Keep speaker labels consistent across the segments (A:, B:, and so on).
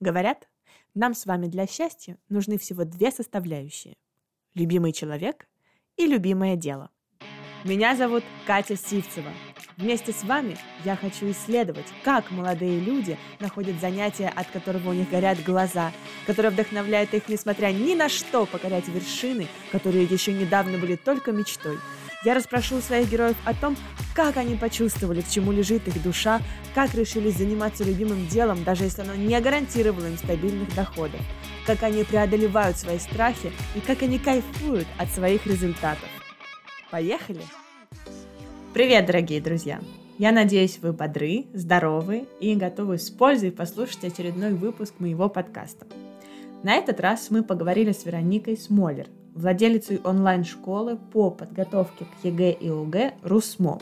A: Говорят, нам с вами для счастья нужны всего две составляющие. Любимый человек и любимое дело. Меня зовут Катя Сивцева. Вместе с вами я хочу исследовать, как молодые люди находят занятия, от которого у них горят глаза, которое вдохновляет их, несмотря ни на что, покорять вершины, которые еще недавно были только мечтой – я расспрошу своих героев о том, как они почувствовали, к чему лежит их душа, как решились заниматься любимым делом, даже если оно не гарантировало им стабильных доходов, как они преодолевают свои страхи и как они кайфуют от своих результатов. Поехали! Привет, дорогие друзья! Я надеюсь, вы бодры, здоровы и готовы с пользой послушать очередной выпуск моего подкаста. На этот раз мы поговорили с Вероникой Смолер, владелицей онлайн-школы по подготовке к ЕГЭ и ОГЭ «RUSSMO».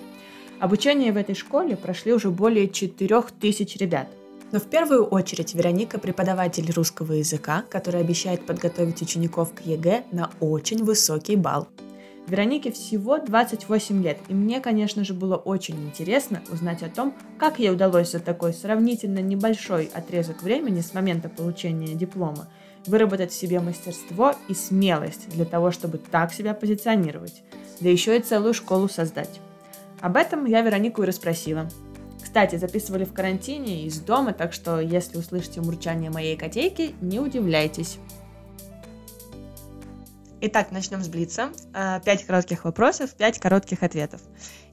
A: Обучение в этой школе прошли уже более 4000 ребят. Но в первую очередь Вероника – преподаватель русского языка, который обещает подготовить учеников к ЕГЭ на очень высокий балл. Веронике всего 28 лет, и мне, конечно же, было очень интересно узнать о том, как ей удалось за такой сравнительно небольшой отрезок времени с момента получения диплома – выработать в себе мастерство и смелость для того, чтобы так себя позиционировать, да еще и целую школу создать. Об этом я Веронику и расспросила. Кстати, записывали в карантине из дома, так что если услышите мурчание моей котейки, не удивляйтесь. Итак, начнем с Блица. А, пять коротких вопросов, пять коротких ответов.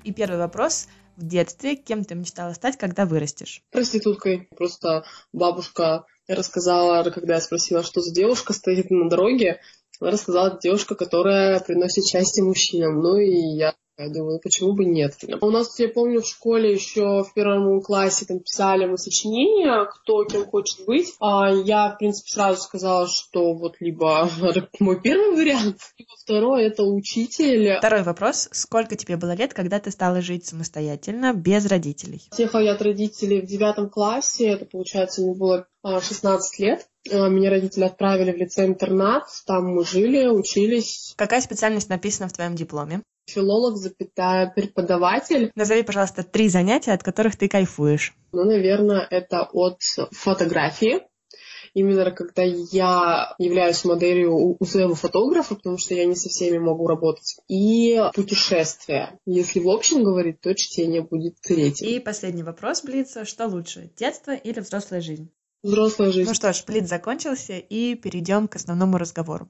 A: И первый вопрос. В детстве кем ты мечтала стать, когда вырастешь?
B: Проституткой. Просто бабушка рассказала, когда я спросила, что за девушка стоит на дороге, она рассказала, девушка, которая приносит счастье мужчинам. Ну и я я думаю, почему бы нет? У нас, я помню, в школе еще в первом классе там писали мы сочинения, кто кем хочет быть. А я, в принципе, сразу сказала, что вот либо мой первый вариант, либо второй это учитель.
A: Второй вопрос. Сколько тебе было лет, когда ты стала жить самостоятельно, без родителей?
B: Съехала я от родителей в девятом классе, это, получается, мне было 16 а, лет. А, меня родители отправили в лицей-интернат, там мы жили, учились.
A: Какая специальность написана в твоем дипломе?
B: Филолог, запятая, преподаватель.
A: Назови, пожалуйста, три занятия, от которых ты кайфуешь.
B: Ну, наверное, это от фотографии. Именно когда я являюсь моделью у своего фотографа, потому что я не со всеми могу работать. И путешествия. Если в общем говорить, то чтение будет третьим.
A: И последний вопрос, Блица. Что лучше, детство или взрослая жизнь?
B: Взрослая жизнь.
A: Ну что ж, Блиц закончился, и перейдем к основному разговору.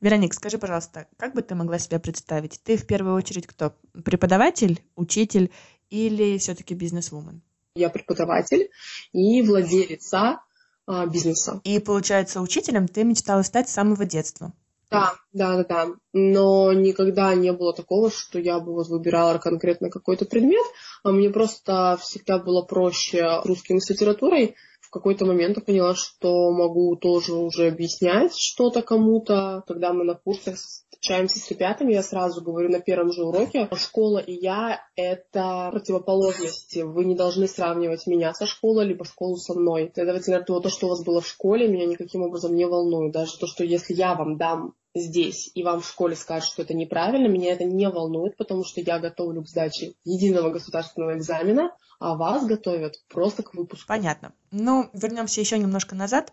A: Вероник, скажи, пожалуйста, как бы ты могла себя представить? Ты в первую очередь кто? Преподаватель, учитель или все-таки бизнес-вумен?
B: Я преподаватель и владелица а, бизнеса.
A: И получается, учителем ты мечтала стать с самого детства?
B: Да, да, да, да. Но никогда не было такого, что я бы вот выбирала конкретно какой-то предмет, а мне просто всегда было проще русским с литературой, какой-то момент я поняла, что могу тоже уже объяснять что-то кому-то. Когда мы на курсах встречаемся с ребятами, я сразу говорю на первом же уроке, школа и я — это противоположности. Вы не должны сравнивать меня со школой, либо школу со мной. Следовательно, то, то, что у вас было в школе, меня никаким образом не волнует. Даже то, что если я вам дам здесь и вам в школе скажут, что это неправильно, меня это не волнует, потому что я готовлю к сдаче единого государственного экзамена, а вас готовят просто к выпуску.
A: Понятно. Ну, вернемся еще немножко назад.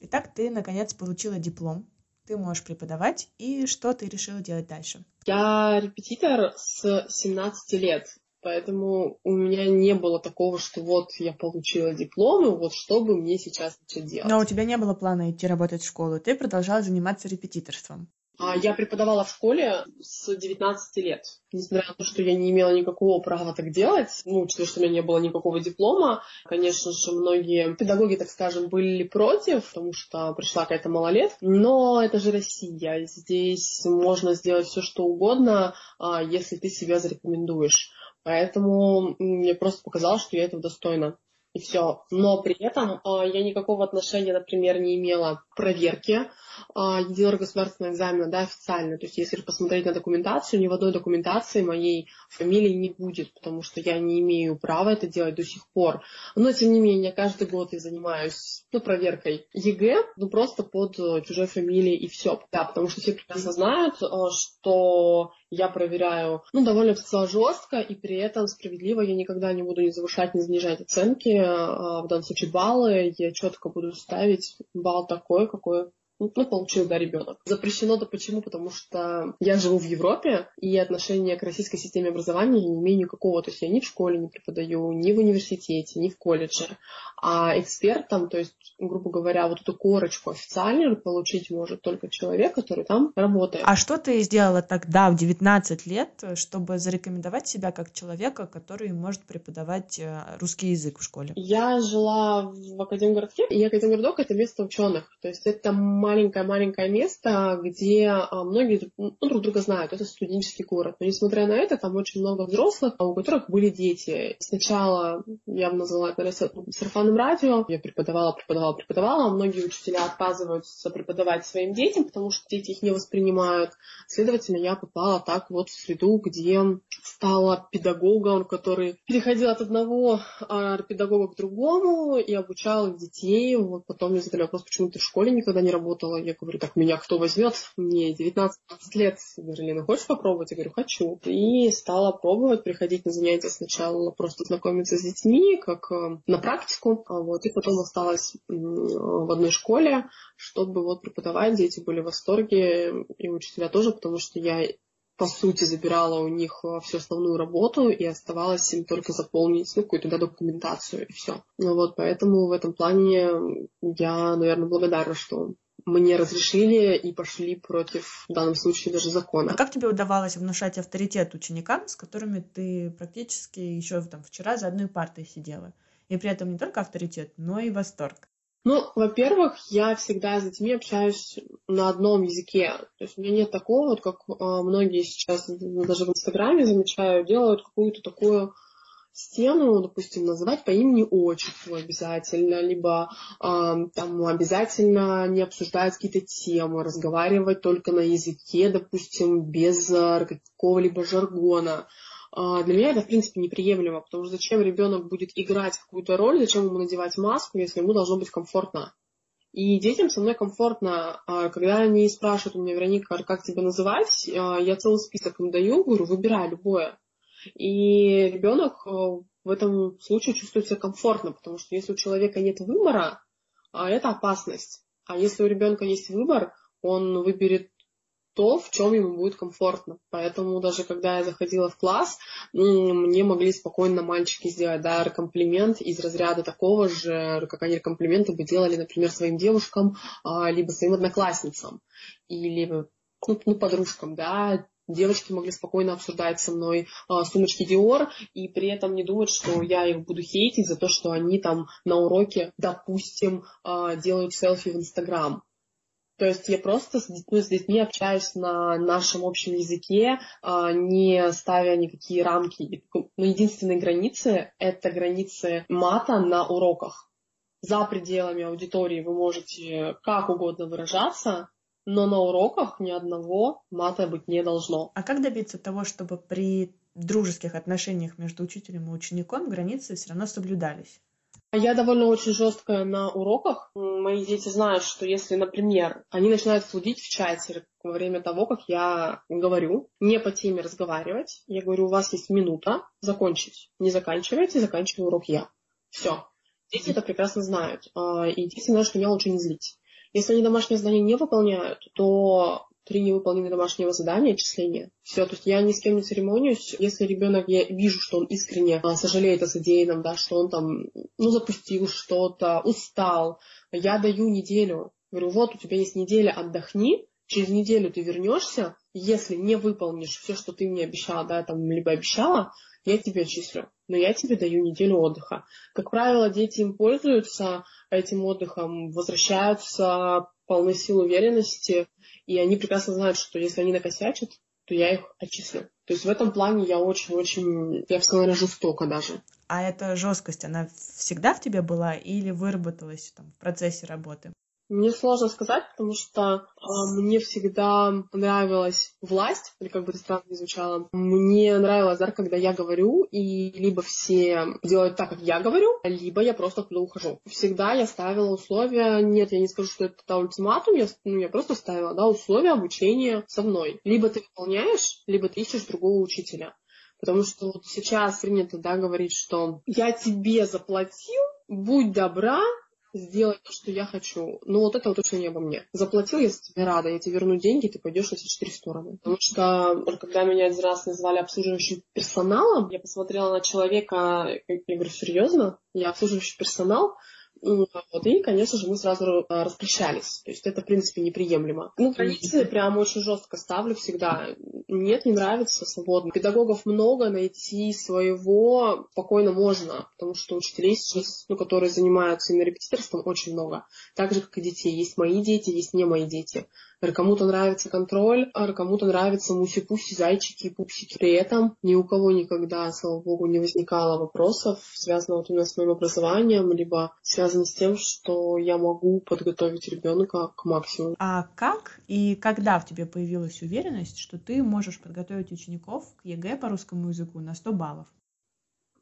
A: Итак, ты, наконец, получила диплом. Ты можешь преподавать. И что ты решила делать дальше?
B: Я репетитор с 17 лет. Поэтому у меня не было такого, что вот я получила диплом, и вот что бы мне сейчас начать делать.
A: Но у тебя не было плана идти работать в школу, ты продолжала заниматься репетиторством.
B: А, я преподавала в школе с 19 лет. Несмотря на то, что я не имела никакого права так делать, ну, учитывая, что у меня не было никакого диплома, конечно же, многие педагоги, так скажем, были против, потому что пришла какая-то малолет. Но это же Россия. Здесь можно сделать все, что угодно, а, если ты себя зарекомендуешь. Поэтому мне просто показалось, что я этого достойна и все. Но при этом э, я никакого отношения, например, не имела к проверке единого государственного экзамена, да, официально. То есть, если посмотреть на документацию, ни в одной документации моей фамилии не будет, потому что я не имею права это делать до сих пор. Но, тем не менее, каждый год я занимаюсь, ну, проверкой ЕГЭ, ну, просто под чужой фамилией и все. Да, потому что все прекрасно знают, э, что я проверяю, ну, довольно жестко, и при этом справедливо я никогда не буду ни завышать, ни занижать оценки, а в данном случае баллы, я четко буду ставить балл такой, какой ну, получил, да, ребенок. Запрещено-то почему? Потому что я живу в Европе, и отношение к российской системе образования я не имею никакого. То есть я ни в школе не преподаю, ни в университете, ни в колледже. А экспертом, то есть, грубо говоря, вот эту корочку официальную получить может только человек, который там работает.
A: А что ты сделала тогда, в 19 лет, чтобы зарекомендовать себя как человека, который может преподавать э, русский язык в школе?
B: Я жила в Академгородке, и Академгородок — это место ученых. То есть это маленькое-маленькое место, где а, многие ну, друг друга знают. Это студенческий город. Но несмотря на это, там очень много взрослых, у которых были дети. Сначала я назвала это сарафанным радио. Я преподавала, преподавала, преподавала. Многие учителя отказываются преподавать своим детям, потому что дети их не воспринимают. Следовательно, я попала так вот в среду, где стала педагогом, который переходил от одного а, педагога к другому и обучал детей. Вот потом мне задали вопрос, почему ты в школе никогда не работала работала. Я говорю, так, меня кто возьмет? Мне 19 лет. Я говорю, Лена, хочешь попробовать? Я говорю, хочу. И стала пробовать, приходить на занятия сначала, просто знакомиться с детьми, как э, на практику. А вот, и потом осталась в одной школе, чтобы вот преподавать. Дети были в восторге, и учителя тоже, потому что я по сути, забирала у них э, всю основную работу и оставалось им только заполнить ну, какую-то да, документацию и все. Ну вот, поэтому в этом плане я, наверное, благодарна, что мне разрешили и пошли против, в данном случае, даже закона.
A: А как тебе удавалось внушать авторитет ученикам, с которыми ты практически еще там, вчера за одной партой сидела? И при этом не только авторитет, но и восторг.
B: Ну, во-первых, я всегда с детьми общаюсь на одном языке. То есть у меня нет такого, вот как а, многие сейчас даже в Инстаграме замечаю, делают какую-то такую стену, допустим, называть по имени-отчеству обязательно, либо э, там обязательно не обсуждать какие-то темы, разговаривать только на языке, допустим, без э, какого-либо жаргона. Э, для меня это, в принципе, неприемлемо, потому что зачем ребенок будет играть какую-то роль, зачем ему надевать маску, если ему должно быть комфортно. И детям со мной комфортно, когда они спрашивают у меня, Вероника, как тебя называть, я целый список им даю, говорю, выбирай любое. И ребенок э, в этом случае чувствует себя комфортно, потому что если у человека нет выбора, а это опасность. А если у ребенка есть выбор, он выберет то, в чем ему будет комфортно. Поэтому даже когда я заходила в класс, мне могли спокойно мальчики сделать да, комплимент из разряда такого же, как они комплименты бы делали, например, своим девушкам, а, либо своим одноклассницам, или ну, ну, подружкам, да, девочки могли спокойно обсуждать со мной э, сумочки Dior и при этом не думать, что я их буду хейтить за то, что они там на уроке, допустим, э, делают селфи в Инстаграм. То есть я просто с детьми, с детьми общаюсь на нашем общем языке, э, не ставя никакие рамки. Но единственные границы — это границы мата на уроках. За пределами аудитории вы можете как угодно выражаться, но на уроках ни одного мата быть не должно.
A: А как добиться того, чтобы при дружеских отношениях между учителем и учеником границы все равно соблюдались?
B: Я довольно очень жесткая на уроках. Мои дети знают, что если, например, они начинают флудить в чате во время того, как я говорю, не по теме разговаривать, я говорю, у вас есть минута закончить. Не заканчивайте, заканчиваю урок я. Все. Дети это прекрасно знают. А, и дети знают, что меня лучше не злить. Если они домашнее задание не выполняют, то три невыполненные домашнего задания, отчисления. Все, то есть я ни с кем не церемонюсь. Если ребенок, я вижу, что он искренне а, сожалеет о содеянном, да, что он там, ну, запустил что-то, устал, я даю неделю. Говорю, вот у тебя есть неделя, отдохни, через неделю ты вернешься, если не выполнишь все, что ты мне обещала, да, там, либо обещала, я тебе отчислю, но я тебе даю неделю отдыха. Как правило, дети им пользуются этим отдыхом, возвращаются полны сил уверенности, и они прекрасно знают, что если они накосячат, то я их отчислю. То есть в этом плане я очень-очень, я бы сказала, жестоко даже.
A: А эта жесткость, она всегда в тебе была или выработалась там, в процессе работы?
B: Мне сложно сказать, потому что э, мне всегда нравилась власть, или как бы это странно не звучало. Мне нравилось, да, когда я говорю, и либо все делают так, как я говорю, либо я просто оттуда ухожу. Всегда я ставила условия, нет, я не скажу, что это ультиматум, я, ну, я просто ставила, да, условия обучения со мной. Либо ты выполняешь, либо ты ищешь другого учителя. Потому что вот сейчас принято, да, говорить, что я тебе заплатил, будь добра, сделать то, что я хочу. Но вот это вот точно не обо мне. Заплатил, я тебе рада, я тебе верну деньги, ты пойдешь на все четыре стороны. Потому что, когда меня один раз назвали обслуживающим персоналом, я посмотрела на человека, я говорю, серьезно? Я обслуживающий персонал? Вот, и, конечно же, мы сразу а, распрощались. То есть это, в принципе, неприемлемо. Ну, границы прям очень жестко ставлю всегда. Нет, не нравится, свободно. Педагогов много, найти своего спокойно можно, потому что учителей сейчас, ну, которые занимаются именно репетиторством, очень много. Так же, как и детей. Есть мои дети, есть не мои дети. Кому-то нравится контроль, а кому-то нравятся муси-пуси, зайчики и пупсики. При этом ни у кого никогда, слава богу, не возникало вопросов, связанных вот именно с моим образованием, либо связанных с тем, что я могу подготовить ребенка к максимуму.
A: А как и когда в тебе появилась уверенность, что ты можешь подготовить учеников к ЕГЭ по русскому языку на 100 баллов?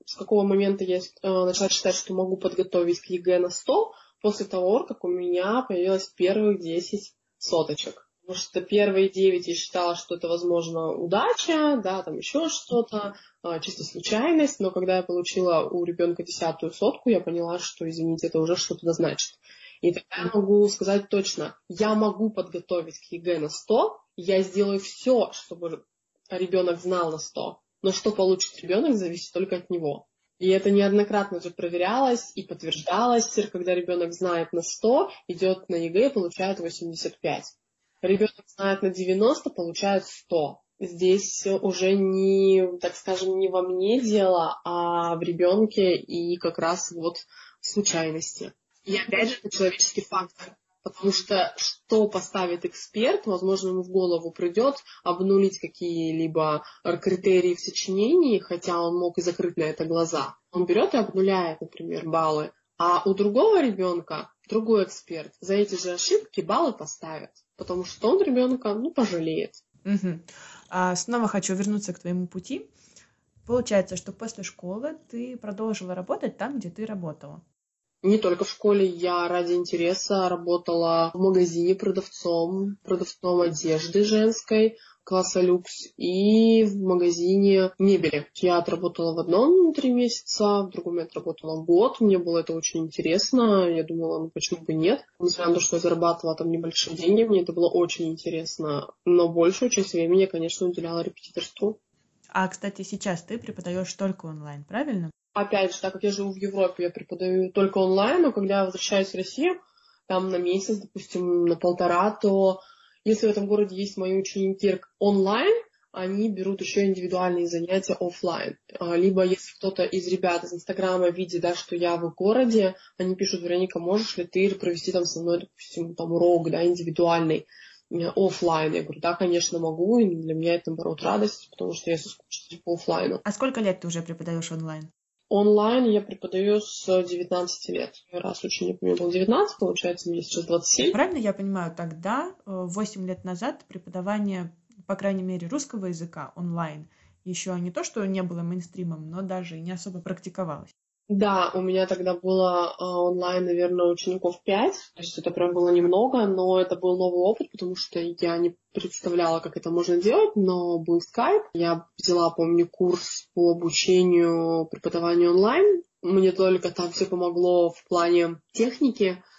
B: С какого момента я э, начала считать, что могу подготовить к ЕГЭ на 100? После того, как у меня появилось первых 10 соточек. Потому что первые девять я считала, что это, возможно, удача, да, там еще что-то, а, чисто случайность, но когда я получила у ребенка десятую сотку, я поняла, что, извините, это уже что-то значит. И тогда я могу сказать точно, я могу подготовить к ЕГЭ на 100, я сделаю все, чтобы ребенок знал на 100, но что получит ребенок, зависит только от него. И это неоднократно уже проверялось и подтверждалось, когда ребенок знает на 100, идет на ЕГЭ и получает 85. Ребенок знает на 90, получает 100. Здесь уже не, так скажем, не во мне дело, а в ребенке и как раз вот случайности. И опять же, это человеческий фактор. Потому что что поставит эксперт, возможно, ему в голову придет обнулить какие-либо критерии в сочинении, хотя он мог и закрыть на это глаза. Он берет и обнуляет, например, баллы. А у другого ребенка, другой эксперт, за эти же ошибки баллы поставит. Потому что он ребенка, ну, пожалеет.
A: Угу. А снова хочу вернуться к твоему пути. Получается, что после школы ты продолжила работать там, где ты работала.
B: Не только в школе, я ради интереса работала в магазине продавцом, продавцом одежды женской, класса люкс, и в магазине мебели. Я отработала в одном три месяца, в другом я отработала год. Мне было это очень интересно. Я думала, ну почему бы нет. Несмотря на то, что я зарабатывала там небольшие деньги, мне это было очень интересно. Но большую часть времени я, конечно, уделяла репетиторству.
A: А, кстати, сейчас ты преподаешь только онлайн, правильно?
B: Опять же, так как я живу в Европе, я преподаю только онлайн, но когда я возвращаюсь в Россию, там на месяц, допустим, на полтора, то если в этом городе есть мои ученики онлайн, они берут еще индивидуальные занятия офлайн. А, либо если кто-то из ребят из Инстаграма видит, да, что я в городе, они пишут, Вероника, можешь ли ты провести там со мной, допустим, там урок, да, индивидуальный э, офлайн. Я говорю, да, конечно, могу, и для меня это, наоборот, радость, потому что я соскучилась по офлайну.
A: А сколько лет ты уже преподаешь онлайн?
B: Онлайн я преподаю с 19 лет. Раз ученику мне было 19, получается, мне сейчас 27.
A: Правильно я понимаю, тогда, 8 э, лет назад, преподавание, по крайней мере, русского языка онлайн еще не то, что не было мейнстримом, но даже и не особо практиковалось.
B: Да, у меня тогда было э, онлайн, наверное, учеников 5, то есть это прям было немного, но это был новый опыт, потому что я не представляла, как это можно делать, но был скайп. Я взяла, помню, курс по обучению преподаванию онлайн. Мне только там все помогло в плане техники, а,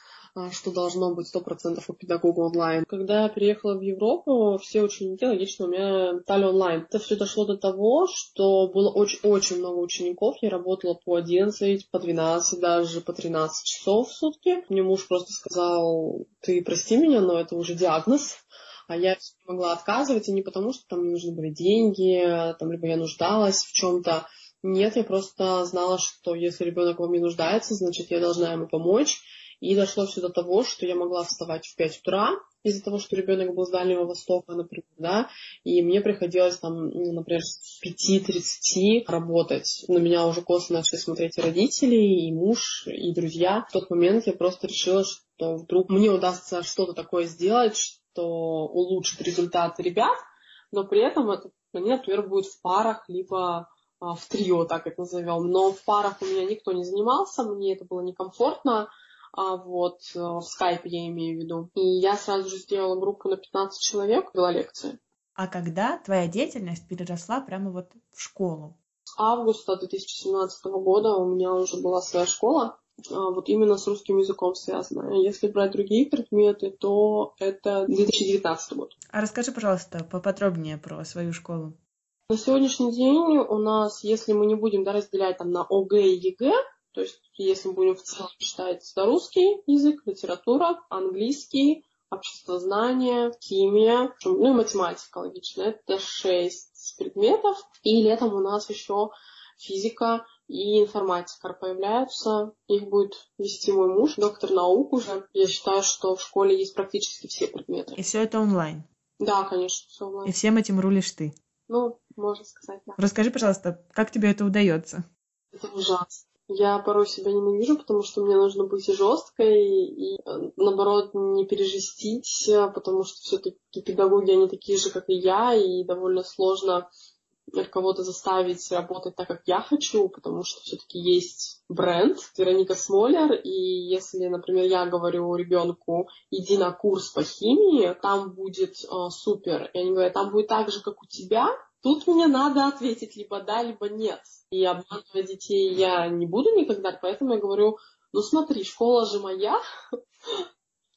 B: что должно быть 100% у педагога онлайн. Когда я приехала в Европу, все ученики логично у меня стали онлайн. Это все дошло до того, что было очень-очень много учеников. Я работала по 11, по 12, даже по 13 часов в сутки. Мне муж просто сказал, ты прости меня, но это уже диагноз. А я не могла отказывать, и не потому, что там мне нужны были деньги, там, либо я нуждалась в чем-то. Нет, я просто знала, что если ребенок во мне нуждается, значит, я должна ему помочь И дошло все до того, что я могла вставать в 5 утра, из-за того, что ребенок был с Дальнего Востока, например, да, и мне приходилось там, ну, например, с 5-30 работать. На меня уже косо начали смотреть и родители, и муж, и друзья. В тот момент я просто решила, что вдруг мне удастся что-то такое сделать, что улучшит результаты ребят, но при этом это, они, например, будут в парах, либо а, в трио, так это назовем. Но в парах у меня никто не занимался, мне это было некомфортно а вот э, в скайпе я имею в виду. И я сразу же сделала группу на 15 человек, вела лекции.
A: А когда твоя деятельность переросла прямо вот в школу?
B: С августа 2017 года у меня уже была своя школа, а, вот именно с русским языком связанная. Если брать другие предметы, то это 2019 год.
A: А расскажи, пожалуйста, поподробнее про свою школу.
B: На сегодняшний день у нас, если мы не будем да, разделять там на ОГЭ и ЕГЭ, то есть, если будем в целом читать русский язык, литература, английский, обществознание, химия, ну и математика, логично. Это шесть предметов. И летом у нас еще физика и информатика появляются. Их будет вести мой муж, доктор наук уже. Я считаю, что в школе есть практически все предметы.
A: И все это онлайн?
B: Да, конечно, все онлайн.
A: И всем этим рулишь ты?
B: Ну, можно сказать, да.
A: Расскажи, пожалуйста, как тебе это удается?
B: Это ужасно. Я порой себя ненавижу, потому что мне нужно быть жесткой и, наоборот, не пережестить, потому что все-таки педагоги, они такие же, как и я, и довольно сложно кого-то заставить работать так, как я хочу, потому что все-таки есть бренд Вероника Смолер, и если, например, я говорю ребенку, иди на курс по химии, там будет э, супер, и они говорят, там будет так же, как у тебя, Тут мне надо ответить либо да, либо нет. И обманывать детей я не буду никогда, поэтому я говорю, ну смотри, школа же моя.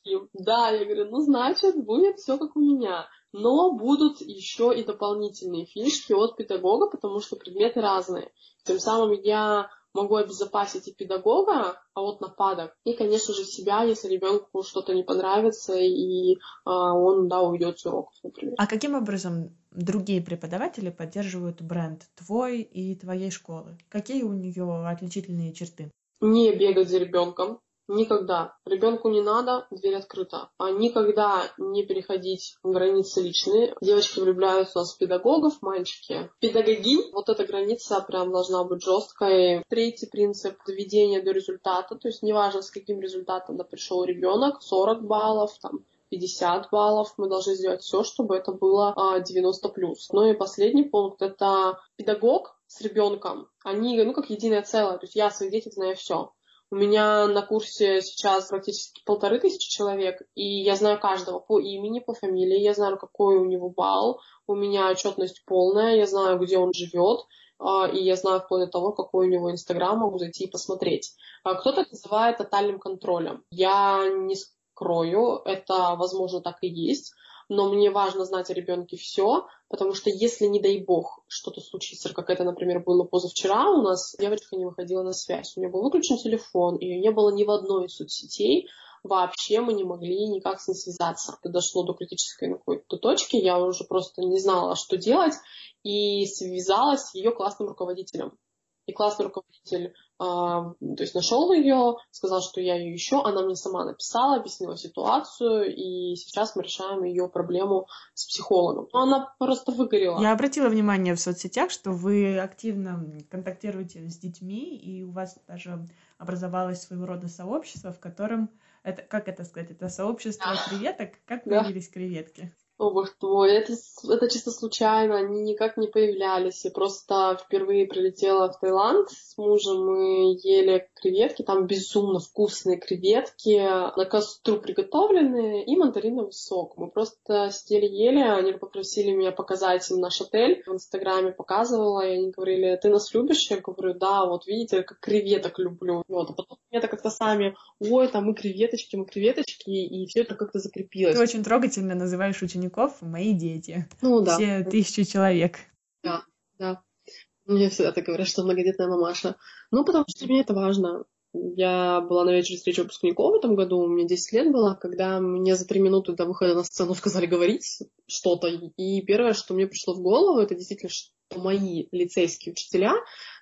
B: И, да, я говорю, ну значит, будет все как у меня. Но будут еще и дополнительные фишки от педагога, потому что предметы разные. Тем самым я могу обезопасить и педагога от нападок, и, конечно же, себя, если ребенку что-то не понравится, и а, он, да, уйдет с уроков, например.
A: А каким образом другие преподаватели поддерживают бренд твой и твоей школы? Какие у нее отличительные черты?
B: Не бегать за ребенком, Никогда. Ребенку не надо, дверь открыта. А никогда не переходить границы личные. Девочки влюбляются у нас педагогов, мальчики. Педагоги. Вот эта граница прям должна быть жесткой. Третий принцип доведения до результата. То есть неважно, с каким результатом пришел ребенок, 40 баллов, там, 50 баллов. Мы должны сделать все, чтобы это было 90 а, плюс. Ну и последний пункт это педагог с ребенком. Они, ну, как единое целое. То есть я своих детях знаю все. У меня на курсе сейчас практически полторы тысячи человек, и я знаю каждого по имени, по фамилии, я знаю, какой у него балл, у меня отчетность полная, я знаю, где он живет, а, и я знаю вплоть до того, какой у него инстаграм, могу зайти и посмотреть. А кто-то это называет тотальным контролем. Я не скрою, это, возможно, так и есть, но мне важно знать о ребенке все, потому что если, не дай бог, что-то случится, как это, например, было позавчера, у нас девочка не выходила на связь, у нее был выключен телефон, ее не было ни в одной из соцсетей, вообще мы не могли никак с ней связаться. Это дошло до критической какой-то точки, я уже просто не знала, что делать, и связалась с ее классным руководителем. И классный руководитель то есть нашел ее, сказал, что я ее ищу, она мне сама написала, объяснила ситуацию, и сейчас мы решаем ее проблему с психологом. Но она просто выгорела.
A: Я обратила внимание в соцсетях, что вы активно контактируете с детьми, и у вас даже образовалось своего рода сообщество, в котором это, как это сказать, это сообщество да. креветок. Как появились да. креветки?
B: О, твой, это, это чисто случайно, они никак не появлялись. Я просто впервые прилетела в Таиланд с мужем, мы ели креветки, там безумно вкусные креветки, на костру приготовленные, и мандариновый сок. Мы просто сидели ели, они попросили меня показать им наш отель. В Инстаграме показывала, и они говорили, ты нас любишь? Я говорю, да, вот видите, как креветок люблю. Вот, а потом это как-то сами, ой, там мы креветочки, мы креветочки, и все это как-то закрепилось.
A: Ты очень трогательно называешь учеников учеников мои дети. Ну да. Все тысячи человек.
B: Да, да. Мне всегда так говорят, что многодетная мамаша. Ну, потому что для меня это важно. Я была на вечере встречи выпускников в этом году, меня 10 лет было, когда мне за три минуты до выхода на сцену сказали говорить что-то. И первое, что мне пришло в голову, это действительно, что мои лицейские учителя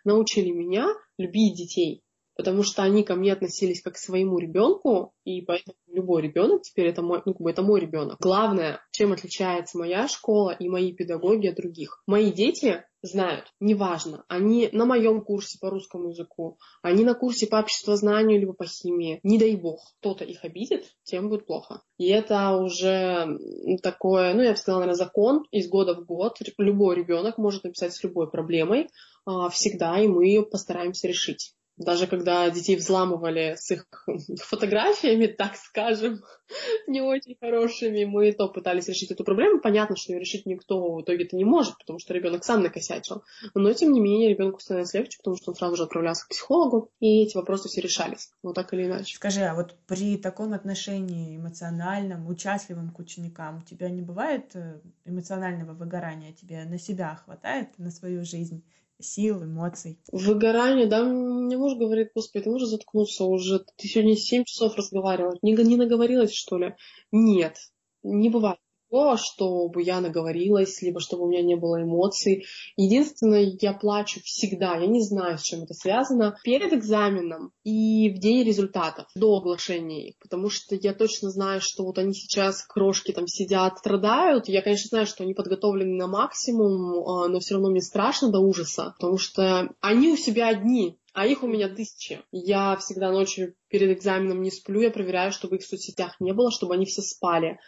B: научили меня любить детей. Потому что они ко мне относились как к своему ребенку, и поэтому любой ребенок теперь это мой, ну, как бы это мой ребенок. Главное, чем отличается моя школа и мои педагоги от других. Мои дети знают, неважно, они на моем курсе по русскому языку, они на курсе по обществознанию либо по химии, не дай бог, кто-то их обидит, тем будет плохо. И это уже такое, ну, я бы сказала, наверное, закон из года в год. Любой ребенок может написать с любой проблемой а, всегда, и мы постараемся решить. Даже когда детей взламывали с их фотографиями, так скажем, не очень хорошими, мы то пытались решить эту проблему. Понятно, что ее решить никто в итоге-то не может, потому что ребенок сам накосячил. Но, тем не менее, ребенку становится легче, потому что он сразу же отправлялся к психологу, и эти вопросы все решались. Вот так или иначе.
A: Скажи, а вот при таком отношении эмоциональном, участливом к ученикам, у тебя не бывает э, эмоционального выгорания? Тебе на себя хватает, на свою жизнь? Сил, эмоций.
B: Выгорание, да, мне муж говорит, господи, ты можешь заткнуться уже, ты сегодня 7 часов разговаривала, не, не наговорилась, что ли? Нет, не бывает такого, чтобы я наговорилась, либо чтобы у меня не было эмоций. Единственное, я плачу всегда. Я не знаю, с чем это связано. Перед экзаменом и в день результатов, до оглашения их. Потому что я точно знаю, что вот они сейчас, крошки там сидят, страдают. Я, конечно, знаю, что они подготовлены на максимум, а, но все равно мне страшно до ужаса. Потому что они у себя одни. А их у меня тысячи. Я всегда ночью перед экзаменом не сплю, я проверяю, чтобы их в соцсетях не было, чтобы они все спали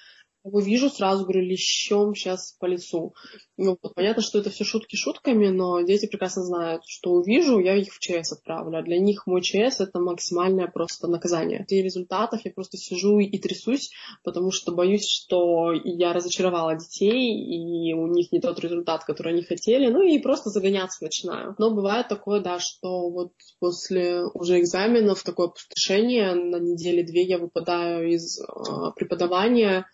B: его вижу, сразу говорю, лещом сейчас по лицу. Ну, понятно, что это все шутки шутками, но дети прекрасно знают, что увижу, я их в ЧС отправлю. А для них мой ЧС это максимальное просто наказание. И результатов я просто сижу и трясусь, потому что боюсь, что я разочаровала детей, и у них не тот результат, который они хотели, ну и просто загоняться начинаю. Но бывает такое, да, что вот после уже экзаменов такое опустошение, на неделе-две я выпадаю из э, преподавания,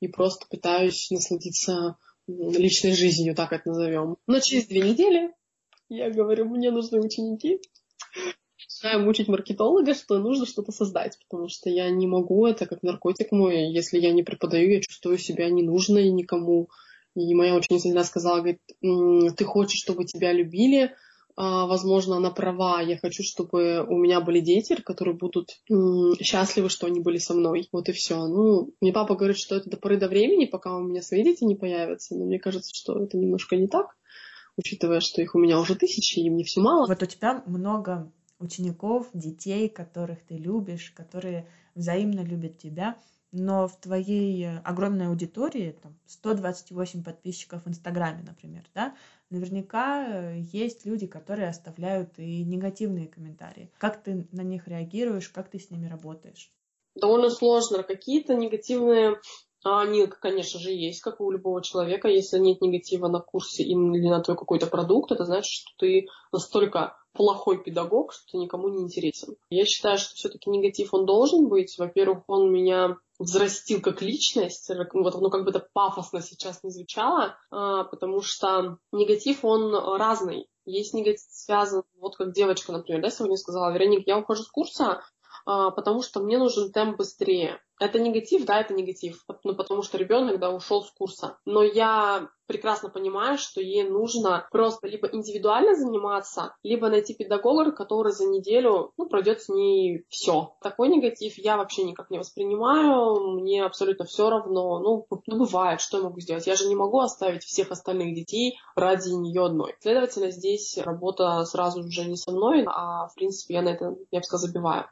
B: и просто пытаюсь насладиться личной жизнью, так это назовем. Но через две недели я говорю, мне нужны ученики. Начинаю мучить маркетолога, что нужно что-то создать, потому что я не могу, это как наркотик мой. Если я не преподаю, я чувствую себя ненужной никому. И моя ученица сказала, говорит, ты хочешь, чтобы тебя любили, возможно, она права. Я хочу, чтобы у меня были дети, которые будут счастливы, что они были со мной. Вот и все. Ну, мне папа говорит, что это до поры до времени, пока у меня свои дети не появятся. Но мне кажется, что это немножко не так, учитывая, что их у меня уже тысячи, и мне все мало.
A: Вот у тебя много учеников, детей, которых ты любишь, которые взаимно любят тебя но в твоей огромной аудитории, там, 128 подписчиков в Инстаграме, например, да, наверняка э, есть люди, которые оставляют и негативные комментарии. Как ты на них реагируешь, как ты с ними работаешь?
B: Довольно сложно. Какие-то негативные а они, конечно же, есть, как у любого человека. Если нет негатива на курсе или на твой какой-то продукт, это значит, что ты настолько плохой педагог, что ты никому не интересен. Я считаю, что все-таки негатив он должен быть. Во-первых, он меня взрастил как личность, вот, ну, как бы это пафосно сейчас не звучало, а, потому что негатив, он разный. Есть негатив связан, вот как девочка, например, да, сегодня сказала, Вероник, я ухожу с курса, а, потому что мне нужен темп быстрее. Это негатив, да, это негатив, ну, потому что ребенок, да, ушел с курса. Но я прекрасно понимаю, что ей нужно просто либо индивидуально заниматься, либо найти педагога, который за неделю, ну, пройдет с ней все. Такой негатив я вообще никак не воспринимаю, мне абсолютно все равно, ну, ну, бывает, что я могу сделать. Я же не могу оставить всех остальных детей ради нее одной. Следовательно, здесь работа сразу же не со мной, а, в принципе, я на это, я бы сказала, забиваю.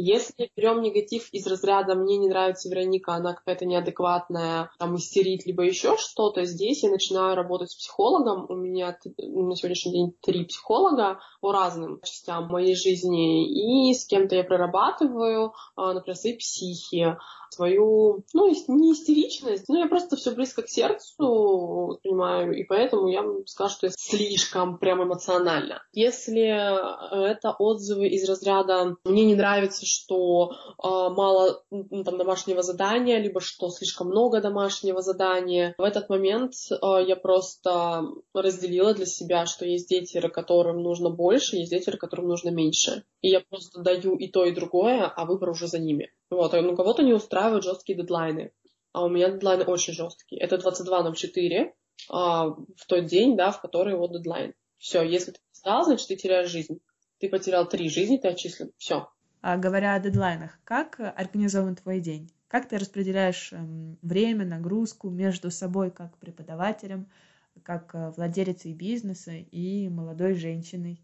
B: Если берем негатив из разряда «мне не нравится Вероника, она какая-то неадекватная, там, истерит, либо еще что-то», здесь я начинаю работать с психологом. У меня на сегодняшний день три психолога по разным частям моей жизни, и с кем-то я прорабатываю, а, например, свои психи, свою, ну, не истеричность, но я просто все близко к сердцу понимаю, и поэтому я скажу, что я слишком прям эмоционально. Если это отзывы из разряда «мне не нравится, что э, мало ну, там, домашнего задания», либо что слишком много домашнего задания, в этот момент э, я просто разделила для себя, что есть дети, которым нужно больше, есть дети, которым нужно меньше. И я просто даю и то, и другое, а выбор уже за ними. Вот, ну кого-то не устраивают жесткие дедлайны, а у меня дедлайны очень жесткие. Это 22.04 а, в тот день, да, в который его дедлайн. Все, если ты сдал, значит, ты теряешь жизнь. ты потерял три жизни, ты отчислен. Все.
A: А говоря о дедлайнах, как организован твой день? Как ты распределяешь эм, время, нагрузку между собой как преподавателем, как э, владелицей бизнеса и молодой женщиной?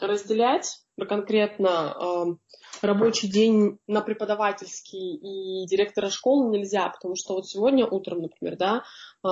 B: Разделять конкретно э, рабочий день на преподавательский и директора школы нельзя, потому что вот сегодня утром, например, да, э,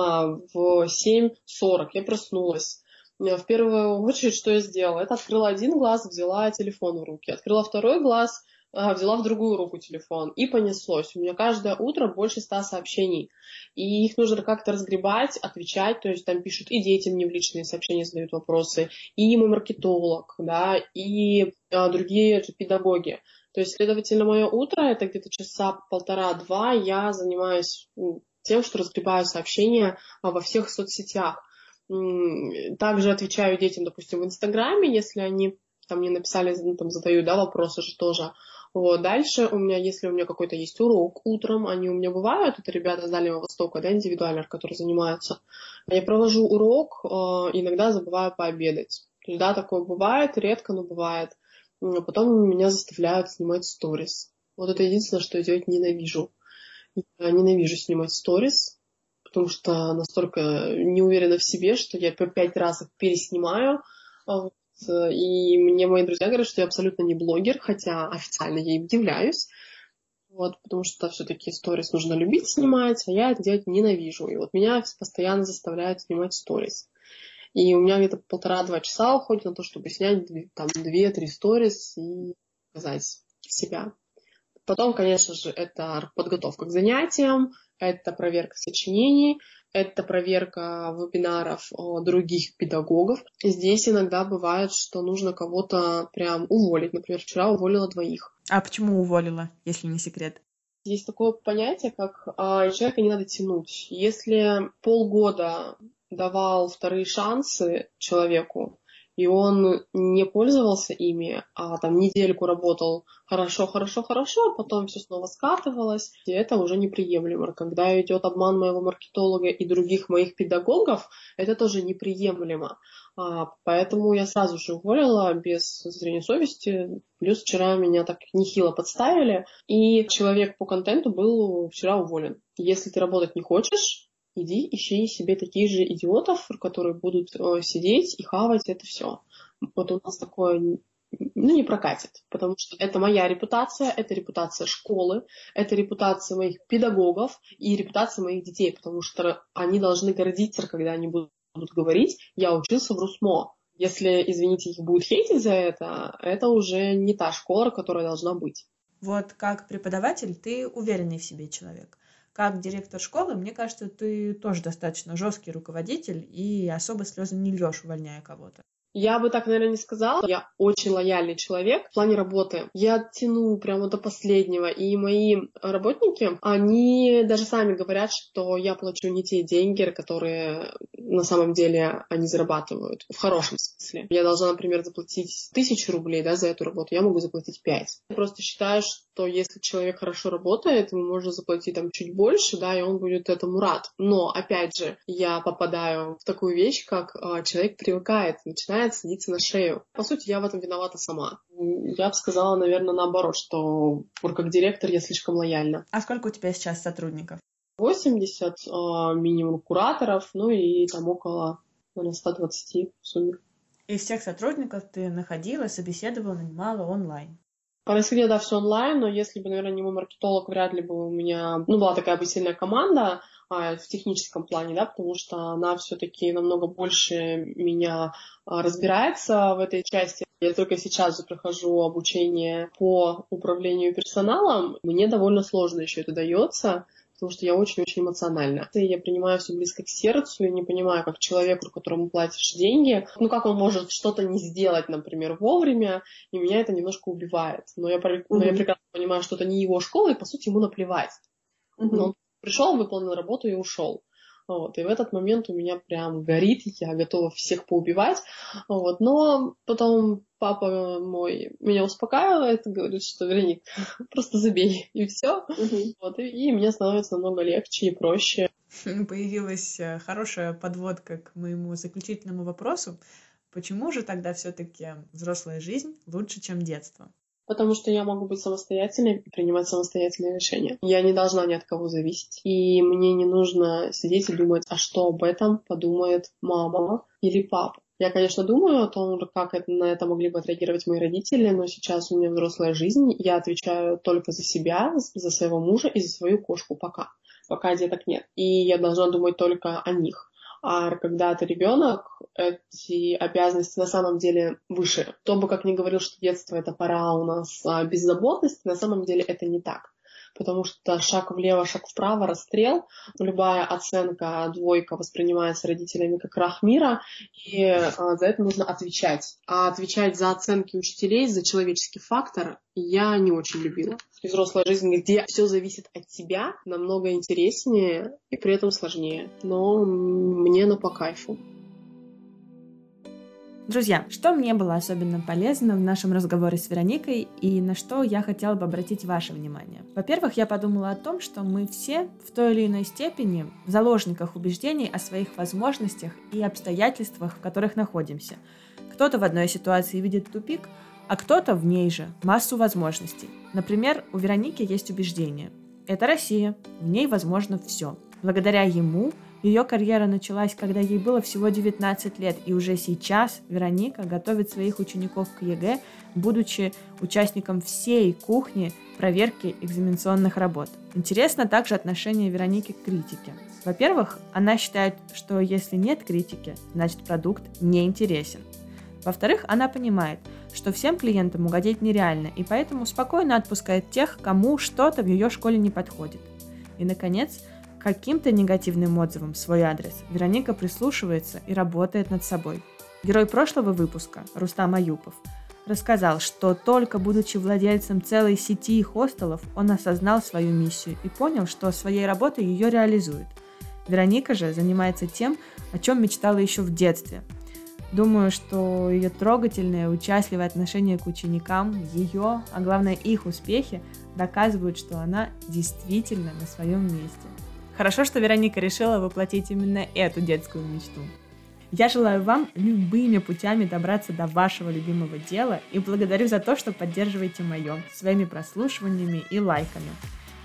B: в 7.40 я проснулась. В первую очередь, что я сделала? Это открыла один глаз, взяла телефон в руки. Открыла второй глаз, взяла в другую руку телефон и понеслось. У меня каждое утро больше ста сообщений. И их нужно как-то разгребать, отвечать. То есть там пишут и дети мне в личные сообщения задают вопросы, и мой маркетолог, да, и а, другие педагоги. То есть, следовательно, мое утро это где-то часа полтора-два я занимаюсь тем, что разгребаю сообщения а, во всех соцсетях. Также отвечаю детям, допустим, в Инстаграме, если они там мне написали, ну, там задаю, да, вопросы же тоже. Вот. Дальше у меня, если у меня какой-то есть урок утром, они у меня бывают, это ребята с Дальнего Востока, да, индивидуально, которые занимаются. Я провожу урок, э, иногда забываю пообедать. Да, такое бывает, редко, но бывает. Потом меня заставляют снимать сторис. Вот это единственное, что я делать ненавижу. Я ненавижу снимать сторис, потому что настолько не уверена в себе, что я по пять раз их переснимаю. И мне мои друзья говорят, что я абсолютно не блогер, хотя официально я им являюсь. Вот, потому что все-таки сторис нужно любить снимать, а я это делать ненавижу. И вот меня постоянно заставляют снимать сторис. И у меня где-то полтора-два часа уходит на то, чтобы снять там две-три сторис и показать себя. Потом, конечно же, это подготовка к занятиям, это проверка сочинений, это проверка вебинаров других педагогов. Здесь иногда бывает, что нужно кого-то прям уволить. Например, вчера уволила двоих.
A: А почему уволила, если не секрет?
B: Есть такое понятие, как а, человека не надо тянуть. Если полгода давал вторые шансы человеку, и он не пользовался ими, а там недельку работал хорошо, хорошо, хорошо, а потом все снова скатывалось, и это уже неприемлемо. Когда идет обман моего маркетолога и других моих педагогов, это тоже неприемлемо. А, поэтому я сразу же уволила без зрения совести. Плюс вчера меня так нехило подставили, и человек по контенту был вчера уволен. Если ты работать не хочешь, иди ищи себе таких же идиотов, которые будут э, сидеть и хавать это все. Вот у нас такое ну, не прокатит, потому что это моя репутация, это репутация школы, это репутация моих педагогов и репутация моих детей, потому что они должны гордиться, когда они будут говорить, я учился в РУСМО. Если, извините, их будут хейтить за это, это уже не та школа, которая должна быть.
A: Вот как преподаватель ты уверенный в себе человек как директор школы, мне кажется, ты тоже достаточно жесткий руководитель и особо слезы не льешь, увольняя кого-то.
B: Я бы так, наверное, не сказала. Я очень лояльный человек в плане работы. Я тяну прямо до последнего. И мои работники, они даже сами говорят, что я плачу не те деньги, которые на самом деле они зарабатывают. В хорошем смысле. Я должна, например, заплатить тысячу рублей да, за эту работу. Я могу заплатить пять. Я просто считаю, что если человек хорошо работает, ему можно заплатить там чуть больше, да, и он будет этому рад. Но, опять же, я попадаю в такую вещь, как э, человек привыкает, начинает садиться на шею. По сути, я в этом виновата сама. Я бы сказала, наверное, наоборот, что как директор я слишком лояльна.
A: А сколько у тебя сейчас сотрудников?
B: 80 э, минимум кураторов, ну и там около, наверное, 120 в сумме.
A: Из всех сотрудников ты находила, собеседовала, нанимала онлайн?
B: Происходило, да, все онлайн, но если бы, наверное, не мой маркетолог, вряд ли бы у меня, ну, была такая бы сильная команда а, в техническом плане, да, потому что она все-таки намного больше меня а, разбирается в этой части. Я только сейчас же прохожу обучение по управлению персоналом. Мне довольно сложно еще это дается потому что я очень-очень эмоциональна. И я принимаю все близко к сердцу, я не понимаю, как человеку, которому платишь деньги, ну как он может что-то не сделать, например, вовремя, и меня это немножко убивает. Но я, mm-hmm. но я прекрасно понимаю, что это не его школа, и по сути ему наплевать. Mm-hmm. Но он пришел, выполнил работу и ушел. Вот, и в этот момент у меня прям горит, я готова всех поубивать. Вот, но потом папа мой меня успокаивает, говорит, что Вероник, просто забей, и все. Угу. Вот, и, и мне становится намного легче и проще.
A: Появилась э, хорошая подводка к моему заключительному вопросу. Почему же тогда все-таки взрослая жизнь лучше, чем детство?
B: Потому что я могу быть самостоятельной и принимать самостоятельные решения. Я не должна ни от кого зависеть. И мне не нужно сидеть и думать, а что об этом подумает мама или папа. Я, конечно, думаю о том, как это, на это могли бы отреагировать мои родители, но сейчас у меня взрослая жизнь, я отвечаю только за себя, за своего мужа и за свою кошку пока. Пока деток нет. И я должна думать только о них. А когда ты ребенок, эти обязанности на самом деле выше. Кто бы как ни говорил, что детство это пора у нас а, беззаботности, на самом деле это не так потому что шаг влево, шаг вправо, расстрел, любая оценка двойка воспринимается родителями как крах мира, и а, за это нужно отвечать. А отвечать за оценки учителей, за человеческий фактор я не очень любила. И взрослая жизнь, где все зависит от тебя, намного интереснее и при этом сложнее. Но мне на по кайфу.
A: Друзья, что мне было особенно полезно в нашем разговоре с Вероникой и на что я хотела бы обратить ваше внимание? Во-первых, я подумала о том, что мы все в той или иной степени в заложниках убеждений о своих возможностях и обстоятельствах, в которых находимся. Кто-то в одной ситуации видит тупик, а кто-то в ней же массу возможностей. Например, у Вероники есть убеждение. Это Россия, в ней возможно все. Благодаря ему ее карьера началась, когда ей было всего 19 лет, и уже сейчас Вероника готовит своих учеников к ЕГЭ, будучи участником всей кухни проверки экзаменационных работ. Интересно также отношение Вероники к критике. Во-первых, она считает, что если нет критики, значит продукт не интересен. Во-вторых, она понимает, что всем клиентам угодить нереально, и поэтому спокойно отпускает тех, кому что-то в ее школе не подходит. И, наконец, каким-то негативным отзывом в свой адрес, Вероника прислушивается и работает над собой. Герой прошлого выпуска, Рустам Аюпов, рассказал, что только будучи владельцем целой сети хостелов, он осознал свою миссию и понял, что своей работой ее реализует. Вероника же занимается тем, о чем мечтала еще в детстве. Думаю, что ее трогательное, участливое отношение к ученикам, ее, а главное их успехи, доказывают, что она действительно на своем месте. Хорошо, что Вероника решила воплотить именно эту детскую мечту. Я желаю вам любыми путями добраться до вашего любимого дела и благодарю за то, что поддерживаете мое своими прослушиваниями и лайками.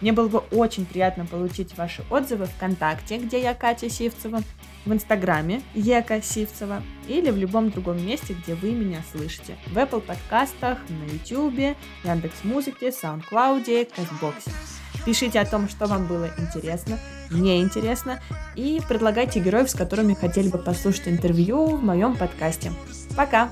A: Мне было бы очень приятно получить ваши отзывы ВКонтакте, где я Катя Сивцева, в Инстаграме Ека Сивцева или в любом другом месте, где вы меня слышите. В Apple подкастах, на YouTube, Яндекс.Музыке, SoundCloud, Кастбоксе. Пишите о том, что вам было интересно, не интересно, и предлагайте героев, с которыми хотели бы послушать интервью в моем подкасте. Пока!